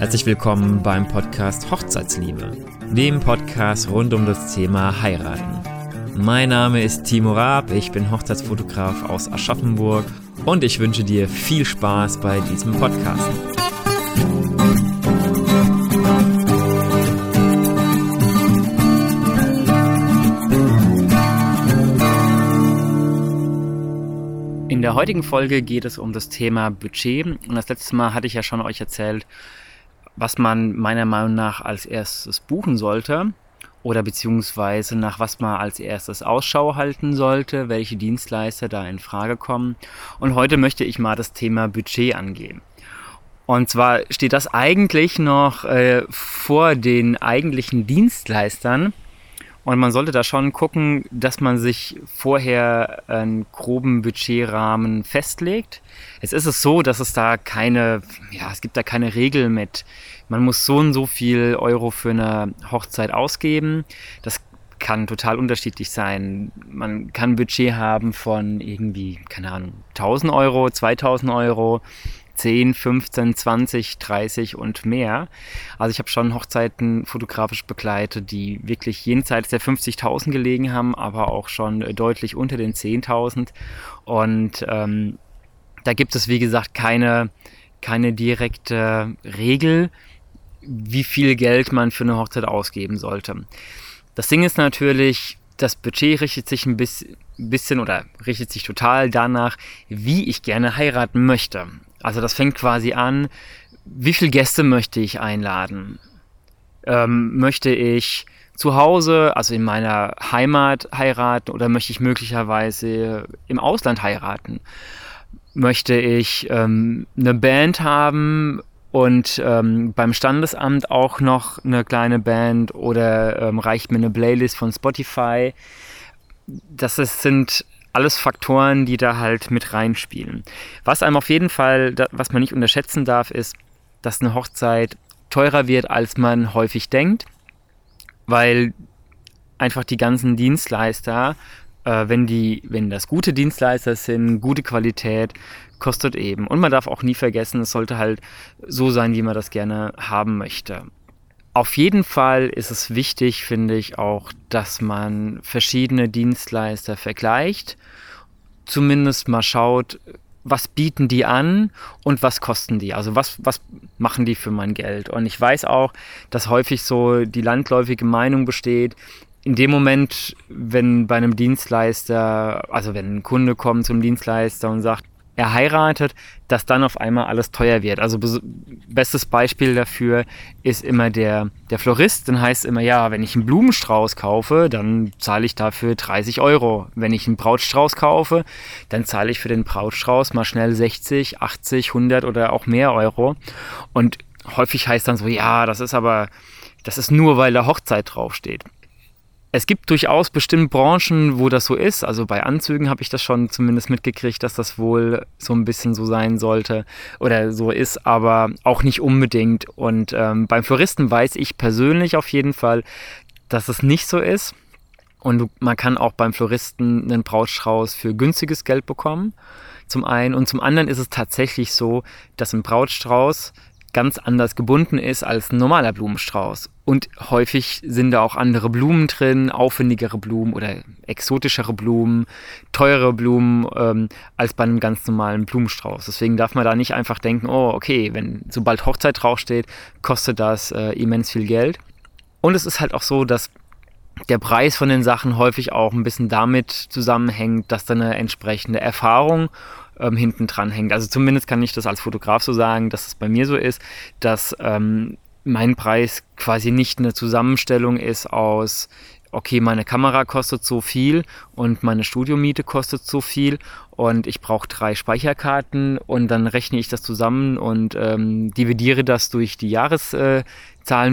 Herzlich willkommen beim Podcast Hochzeitsliebe, dem Podcast rund um das Thema Heiraten. Mein Name ist Timo Raab, ich bin Hochzeitsfotograf aus Aschaffenburg und ich wünsche dir viel Spaß bei diesem Podcast. In der heutigen Folge geht es um das Thema Budget und das letzte Mal hatte ich ja schon euch erzählt, was man meiner Meinung nach als erstes buchen sollte oder beziehungsweise nach was man als erstes Ausschau halten sollte, welche Dienstleister da in Frage kommen. Und heute möchte ich mal das Thema Budget angehen. Und zwar steht das eigentlich noch äh, vor den eigentlichen Dienstleistern. Und man sollte da schon gucken, dass man sich vorher einen groben Budgetrahmen festlegt. Es ist es so, dass es da keine, ja, es gibt da keine Regel mit, man muss so und so viel Euro für eine Hochzeit ausgeben. Das kann total unterschiedlich sein. Man kann ein Budget haben von irgendwie, keine Ahnung, 1000 Euro, 2000 Euro. 10, 15, 20, 30 und mehr. Also ich habe schon Hochzeiten fotografisch begleitet, die wirklich jenseits der 50.000 gelegen haben, aber auch schon deutlich unter den 10.000. Und ähm, da gibt es, wie gesagt, keine, keine direkte Regel, wie viel Geld man für eine Hochzeit ausgeben sollte. Das Ding ist natürlich, das Budget richtet sich ein bisschen oder richtet sich total danach, wie ich gerne heiraten möchte. Also das fängt quasi an, wie viele Gäste möchte ich einladen? Ähm, möchte ich zu Hause, also in meiner Heimat heiraten oder möchte ich möglicherweise im Ausland heiraten? Möchte ich ähm, eine Band haben und ähm, beim Standesamt auch noch eine kleine Band oder ähm, reicht mir eine Playlist von Spotify? Das ist, sind alles Faktoren, die da halt mit reinspielen. Was einem auf jeden Fall, was man nicht unterschätzen darf, ist, dass eine Hochzeit teurer wird, als man häufig denkt, weil einfach die ganzen Dienstleister, äh, wenn die, wenn das gute Dienstleister sind, gute Qualität, kostet eben. Und man darf auch nie vergessen, es sollte halt so sein, wie man das gerne haben möchte. Auf jeden Fall ist es wichtig, finde ich auch, dass man verschiedene Dienstleister vergleicht, zumindest mal schaut, was bieten die an und was kosten die? Also was, was machen die für mein Geld? Und ich weiß auch, dass häufig so die landläufige Meinung besteht, in dem Moment, wenn bei einem Dienstleister, also wenn ein Kunde kommt zum Dienstleister und sagt, er heiratet, dass dann auf einmal alles teuer wird. Also bestes Beispiel dafür ist immer der, der Florist. Dann heißt immer, ja, wenn ich einen Blumenstrauß kaufe, dann zahle ich dafür 30 Euro. Wenn ich einen Brautstrauß kaufe, dann zahle ich für den Brautstrauß mal schnell 60, 80, 100 oder auch mehr Euro. Und häufig heißt dann so, ja, das ist aber, das ist nur, weil da Hochzeit draufsteht es gibt durchaus bestimmte Branchen, wo das so ist. Also bei Anzügen habe ich das schon zumindest mitgekriegt, dass das wohl so ein bisschen so sein sollte oder so ist, aber auch nicht unbedingt. Und ähm, beim Floristen weiß ich persönlich auf jeden Fall, dass es nicht so ist. Und man kann auch beim Floristen einen Brautstrauß für günstiges Geld bekommen. Zum einen. Und zum anderen ist es tatsächlich so, dass ein Brautstrauß ganz anders gebunden ist als ein normaler Blumenstrauß. Und häufig sind da auch andere Blumen drin, aufwendigere Blumen oder exotischere Blumen, teure Blumen ähm, als bei einem ganz normalen Blumenstrauß. Deswegen darf man da nicht einfach denken, oh, okay, wenn sobald Hochzeit draufsteht, kostet das äh, immens viel Geld. Und es ist halt auch so, dass der Preis von den Sachen häufig auch ein bisschen damit zusammenhängt, dass da eine entsprechende Erfahrung ähm, hinten dran hängt. Also zumindest kann ich das als Fotograf so sagen, dass es bei mir so ist, dass ähm, mein Preis quasi nicht eine Zusammenstellung ist aus okay, meine Kamera kostet so viel und meine Studiomiete kostet so viel. Und ich brauche drei Speicherkarten. Und dann rechne ich das zusammen und ähm, dividiere das durch die Jahreszahlen,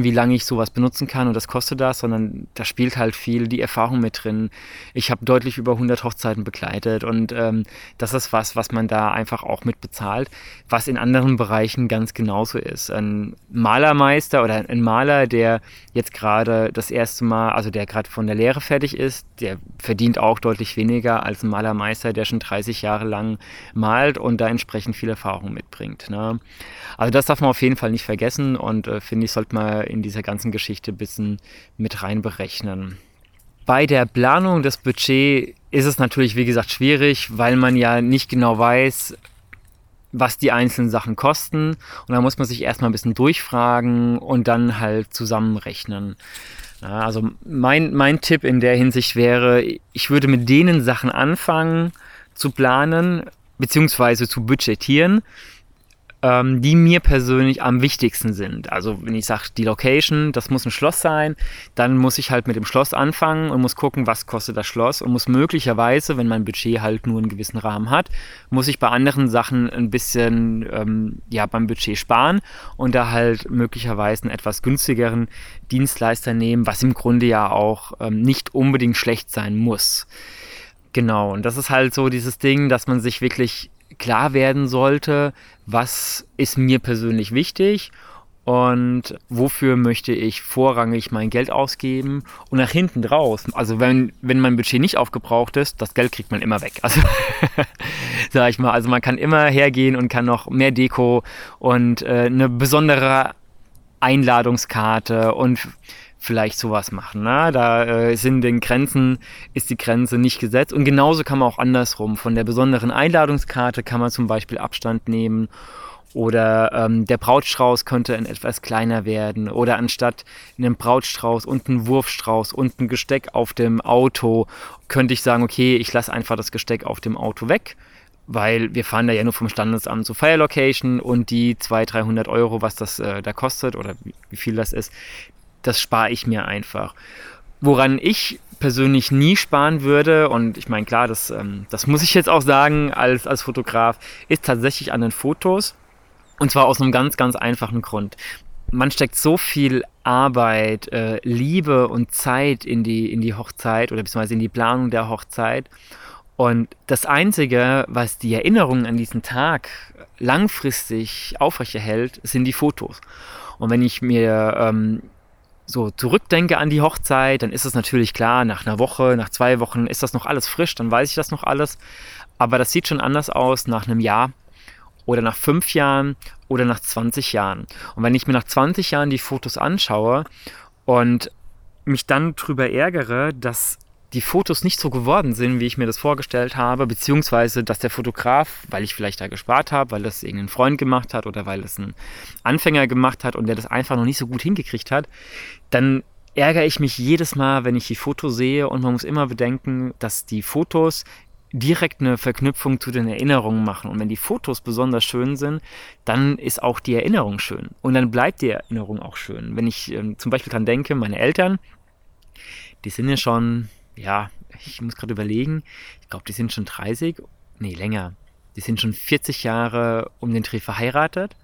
wie lange ich sowas benutzen kann. Und das kostet das, sondern da spielt halt viel die Erfahrung mit drin. Ich habe deutlich über 100 Hochzeiten begleitet. Und ähm, das ist was, was man da einfach auch mit bezahlt, was in anderen Bereichen ganz genauso ist. Ein Malermeister oder ein Maler, der jetzt gerade das erste Mal, also der gerade von der Lehre fertig ist, der verdient auch auch deutlich weniger als ein Malermeister, der schon 30 Jahre lang malt und da entsprechend viel Erfahrung mitbringt. Ne? Also das darf man auf jeden Fall nicht vergessen und äh, finde ich, sollte man in dieser ganzen Geschichte ein bisschen mit rein berechnen. Bei der Planung des Budgets ist es natürlich, wie gesagt, schwierig, weil man ja nicht genau weiß, was die einzelnen Sachen kosten. Und da muss man sich erstmal ein bisschen durchfragen und dann halt zusammenrechnen. Also mein, mein Tipp in der Hinsicht wäre, ich würde mit denen Sachen anfangen zu planen, beziehungsweise zu budgetieren, ähm, die mir persönlich am wichtigsten sind. Also wenn ich sage, die Location, das muss ein Schloss sein, dann muss ich halt mit dem Schloss anfangen und muss gucken, was kostet das Schloss und muss möglicherweise, wenn mein Budget halt nur einen gewissen Rahmen hat, muss ich bei anderen Sachen ein bisschen ähm, ja, beim Budget sparen und da halt möglicherweise einen etwas günstigeren Dienstleister nehmen, was im Grunde ja auch ähm, nicht unbedingt schlecht sein muss. Genau, und das ist halt so dieses Ding, dass man sich wirklich klar werden sollte, was ist mir persönlich wichtig und wofür möchte ich vorrangig mein Geld ausgeben und nach hinten draus. Also wenn, wenn mein Budget nicht aufgebraucht ist, das Geld kriegt man immer weg. Also sag ich mal, also man kann immer hergehen und kann noch mehr Deko und äh, eine besondere Einladungskarte und vielleicht sowas machen. Ne? Da äh, sind den Grenzen, ist die Grenze nicht gesetzt. Und genauso kann man auch andersrum. Von der besonderen Einladungskarte kann man zum Beispiel Abstand nehmen. Oder ähm, der Brautstrauß könnte etwas kleiner werden. Oder anstatt einem Brautstrauß und einem Wurfstrauß und ein Gesteck auf dem Auto, könnte ich sagen, okay, ich lasse einfach das Gesteck auf dem Auto weg weil wir fahren da ja nur vom Standesamt zur Fire Location und die 200, 300 Euro, was das äh, da kostet oder wie, wie, viel das ist, das spare ich mir einfach. Woran ich persönlich nie sparen würde, und ich meine, klar, das, ähm, das muss ich jetzt auch sagen als, als Fotograf, ist tatsächlich an den Fotos. Und zwar aus einem ganz, ganz einfachen Grund. Man steckt so viel Arbeit, äh, Liebe und Zeit in die, in die Hochzeit oder beziehungsweise in die Planung der Hochzeit. Und das Einzige, was die Erinnerung an diesen Tag langfristig aufrechterhält, sind die Fotos. Und wenn ich mir ähm, so zurückdenke an die Hochzeit, dann ist es natürlich klar, nach einer Woche, nach zwei Wochen ist das noch alles frisch, dann weiß ich das noch alles. Aber das sieht schon anders aus nach einem Jahr oder nach fünf Jahren oder nach 20 Jahren. Und wenn ich mir nach 20 Jahren die Fotos anschaue und mich dann darüber ärgere, dass die Fotos nicht so geworden sind, wie ich mir das vorgestellt habe, beziehungsweise dass der Fotograf, weil ich vielleicht da gespart habe, weil das irgendein Freund gemacht hat oder weil es ein Anfänger gemacht hat und der das einfach noch nicht so gut hingekriegt hat, dann ärgere ich mich jedes Mal, wenn ich die Fotos sehe und man muss immer bedenken, dass die Fotos direkt eine Verknüpfung zu den Erinnerungen machen. Und wenn die Fotos besonders schön sind, dann ist auch die Erinnerung schön. Und dann bleibt die Erinnerung auch schön. Wenn ich ähm, zum Beispiel dran denke, meine Eltern, die sind ja schon ja, ich muss gerade überlegen, ich glaube, die sind schon 30, nee, länger. Die sind schon 40 Jahre um den Dreh verheiratet.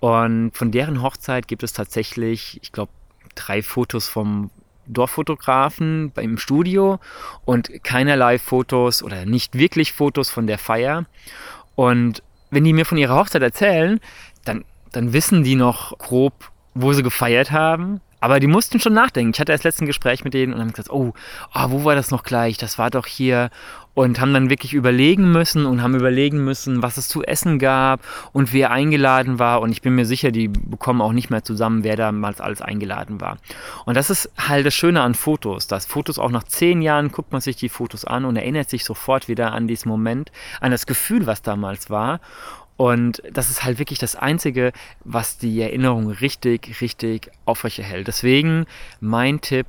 Und von deren Hochzeit gibt es tatsächlich, ich glaube, drei Fotos vom Dorffotografen beim Studio und keinerlei Fotos oder nicht wirklich Fotos von der Feier. Und wenn die mir von ihrer Hochzeit erzählen, dann, dann wissen die noch grob, wo sie gefeiert haben, aber die mussten schon nachdenken. Ich hatte erst letzten Gespräch mit denen und haben gesagt, oh, oh, wo war das noch gleich? Das war doch hier. Und haben dann wirklich überlegen müssen und haben überlegen müssen, was es zu essen gab und wer eingeladen war. Und ich bin mir sicher, die bekommen auch nicht mehr zusammen, wer damals alles eingeladen war. Und das ist halt das Schöne an Fotos, dass Fotos auch nach zehn Jahren guckt man sich die Fotos an und erinnert sich sofort wieder an diesen Moment, an das Gefühl, was damals war. Und das ist halt wirklich das Einzige, was die Erinnerung richtig, richtig aufrechterhält. Deswegen mein Tipp,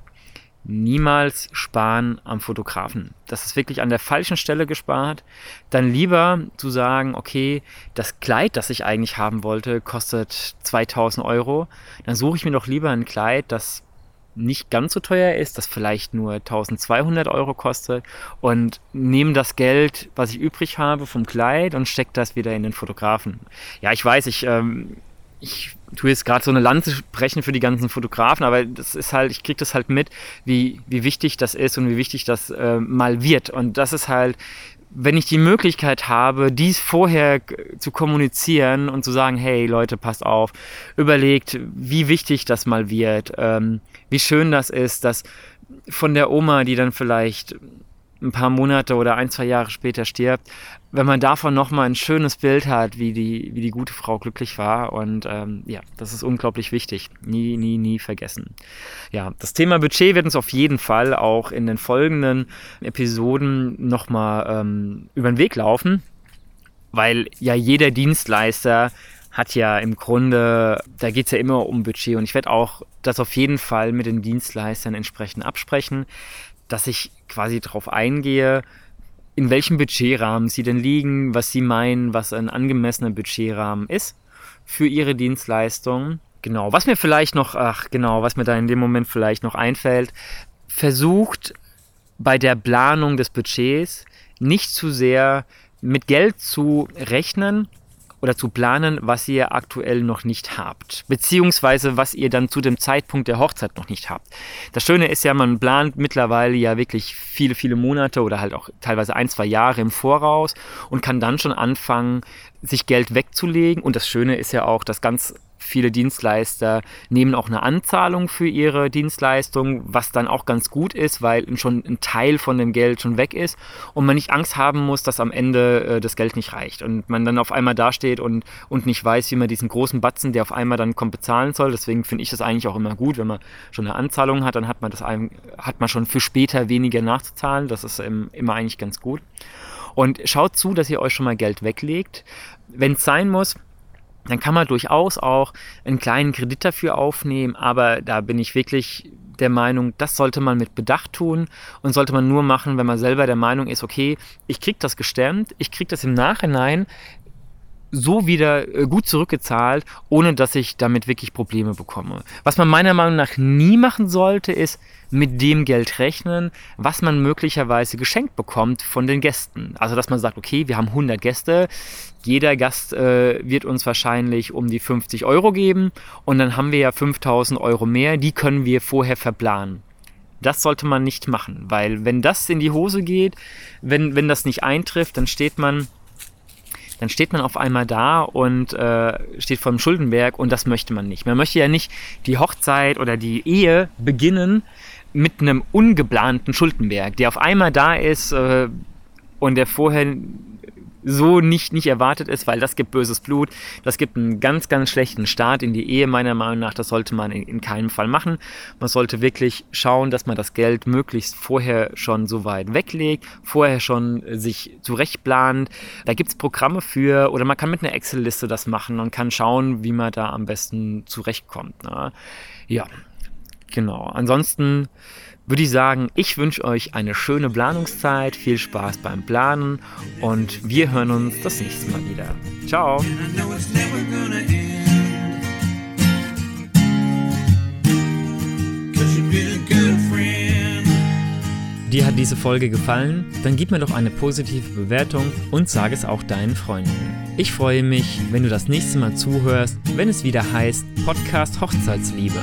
niemals sparen am Fotografen. Das ist wirklich an der falschen Stelle gespart. Dann lieber zu sagen, okay, das Kleid, das ich eigentlich haben wollte, kostet 2000 Euro. Dann suche ich mir doch lieber ein Kleid, das nicht ganz so teuer ist, das vielleicht nur 1200 Euro kostet und nehme das Geld, was ich übrig habe vom Kleid und stecke das wieder in den Fotografen. Ja, ich weiß, ich, ähm, ich tue jetzt gerade so eine Lanze sprechen für die ganzen Fotografen, aber das ist halt, ich kriege das halt mit, wie, wie wichtig das ist und wie wichtig das äh, mal wird. Und das ist halt, wenn ich die Möglichkeit habe, dies vorher zu kommunizieren und zu sagen, hey Leute, passt auf, überlegt, wie wichtig das mal wird, ähm, wie schön das ist, dass von der Oma, die dann vielleicht ein paar Monate oder ein, zwei Jahre später stirbt, wenn man davon nochmal ein schönes Bild hat, wie die, wie die gute Frau glücklich war. Und ähm, ja, das ist unglaublich wichtig. Nie, nie, nie vergessen. Ja, das Thema Budget wird uns auf jeden Fall auch in den folgenden Episoden nochmal ähm, über den Weg laufen, weil ja jeder Dienstleister hat ja im Grunde, da geht es ja immer um Budget und ich werde auch das auf jeden Fall mit den Dienstleistern entsprechend absprechen, dass ich quasi darauf eingehe, in welchem Budgetrahmen sie denn liegen, was sie meinen, was ein angemessener Budgetrahmen ist für ihre Dienstleistung. Genau, was mir vielleicht noch, ach genau, was mir da in dem Moment vielleicht noch einfällt, versucht bei der Planung des Budgets nicht zu sehr mit Geld zu rechnen oder zu planen, was ihr aktuell noch nicht habt, beziehungsweise was ihr dann zu dem Zeitpunkt der Hochzeit noch nicht habt. Das Schöne ist ja, man plant mittlerweile ja wirklich viele, viele Monate oder halt auch teilweise ein, zwei Jahre im Voraus und kann dann schon anfangen, sich Geld wegzulegen. Und das Schöne ist ja auch, dass ganz viele Dienstleister nehmen auch eine Anzahlung für ihre Dienstleistung, was dann auch ganz gut ist, weil schon ein Teil von dem Geld schon weg ist und man nicht Angst haben muss, dass am Ende äh, das Geld nicht reicht und man dann auf einmal dasteht und, und nicht weiß, wie man diesen großen Batzen, der auf einmal dann kommt, bezahlen soll. Deswegen finde ich das eigentlich auch immer gut, wenn man schon eine Anzahlung hat, dann hat man das hat man schon für später weniger nachzuzahlen. Das ist immer eigentlich ganz gut. Und schaut zu, dass ihr euch schon mal Geld weglegt. Wenn es sein muss, dann kann man durchaus auch einen kleinen Kredit dafür aufnehmen, aber da bin ich wirklich der Meinung, das sollte man mit Bedacht tun und sollte man nur machen, wenn man selber der Meinung ist, okay, ich kriege das gestemmt, ich kriege das im Nachhinein so wieder äh, gut zurückgezahlt, ohne dass ich damit wirklich Probleme bekomme. Was man meiner Meinung nach nie machen sollte, ist mit dem Geld rechnen, was man möglicherweise geschenkt bekommt von den Gästen. Also dass man sagt, okay, wir haben 100 Gäste, jeder Gast äh, wird uns wahrscheinlich um die 50 Euro geben und dann haben wir ja 5000 Euro mehr, die können wir vorher verplanen. Das sollte man nicht machen, weil wenn das in die Hose geht, wenn, wenn das nicht eintrifft, dann steht man dann steht man auf einmal da und äh, steht vor dem Schuldenberg und das möchte man nicht. Man möchte ja nicht die Hochzeit oder die Ehe beginnen mit einem ungeplanten Schuldenberg, der auf einmal da ist äh, und der vorher so nicht, nicht erwartet ist, weil das gibt böses Blut. Das gibt einen ganz, ganz schlechten Start in die Ehe, meiner Meinung nach. Das sollte man in, in keinem Fall machen. Man sollte wirklich schauen, dass man das Geld möglichst vorher schon so weit weglegt, vorher schon sich zurechtplant. Da gibt es Programme für oder man kann mit einer Excel-Liste das machen und kann schauen, wie man da am besten zurechtkommt. Ne? Ja, genau. Ansonsten würde ich sagen, ich wünsche euch eine schöne Planungszeit, viel Spaß beim Planen und wir hören uns das nächste Mal wieder. Ciao! Dir hat diese Folge gefallen? Dann gib mir doch eine positive Bewertung und sag es auch deinen Freunden. Ich freue mich, wenn du das nächste Mal zuhörst, wenn es wieder heißt Podcast Hochzeitsliebe.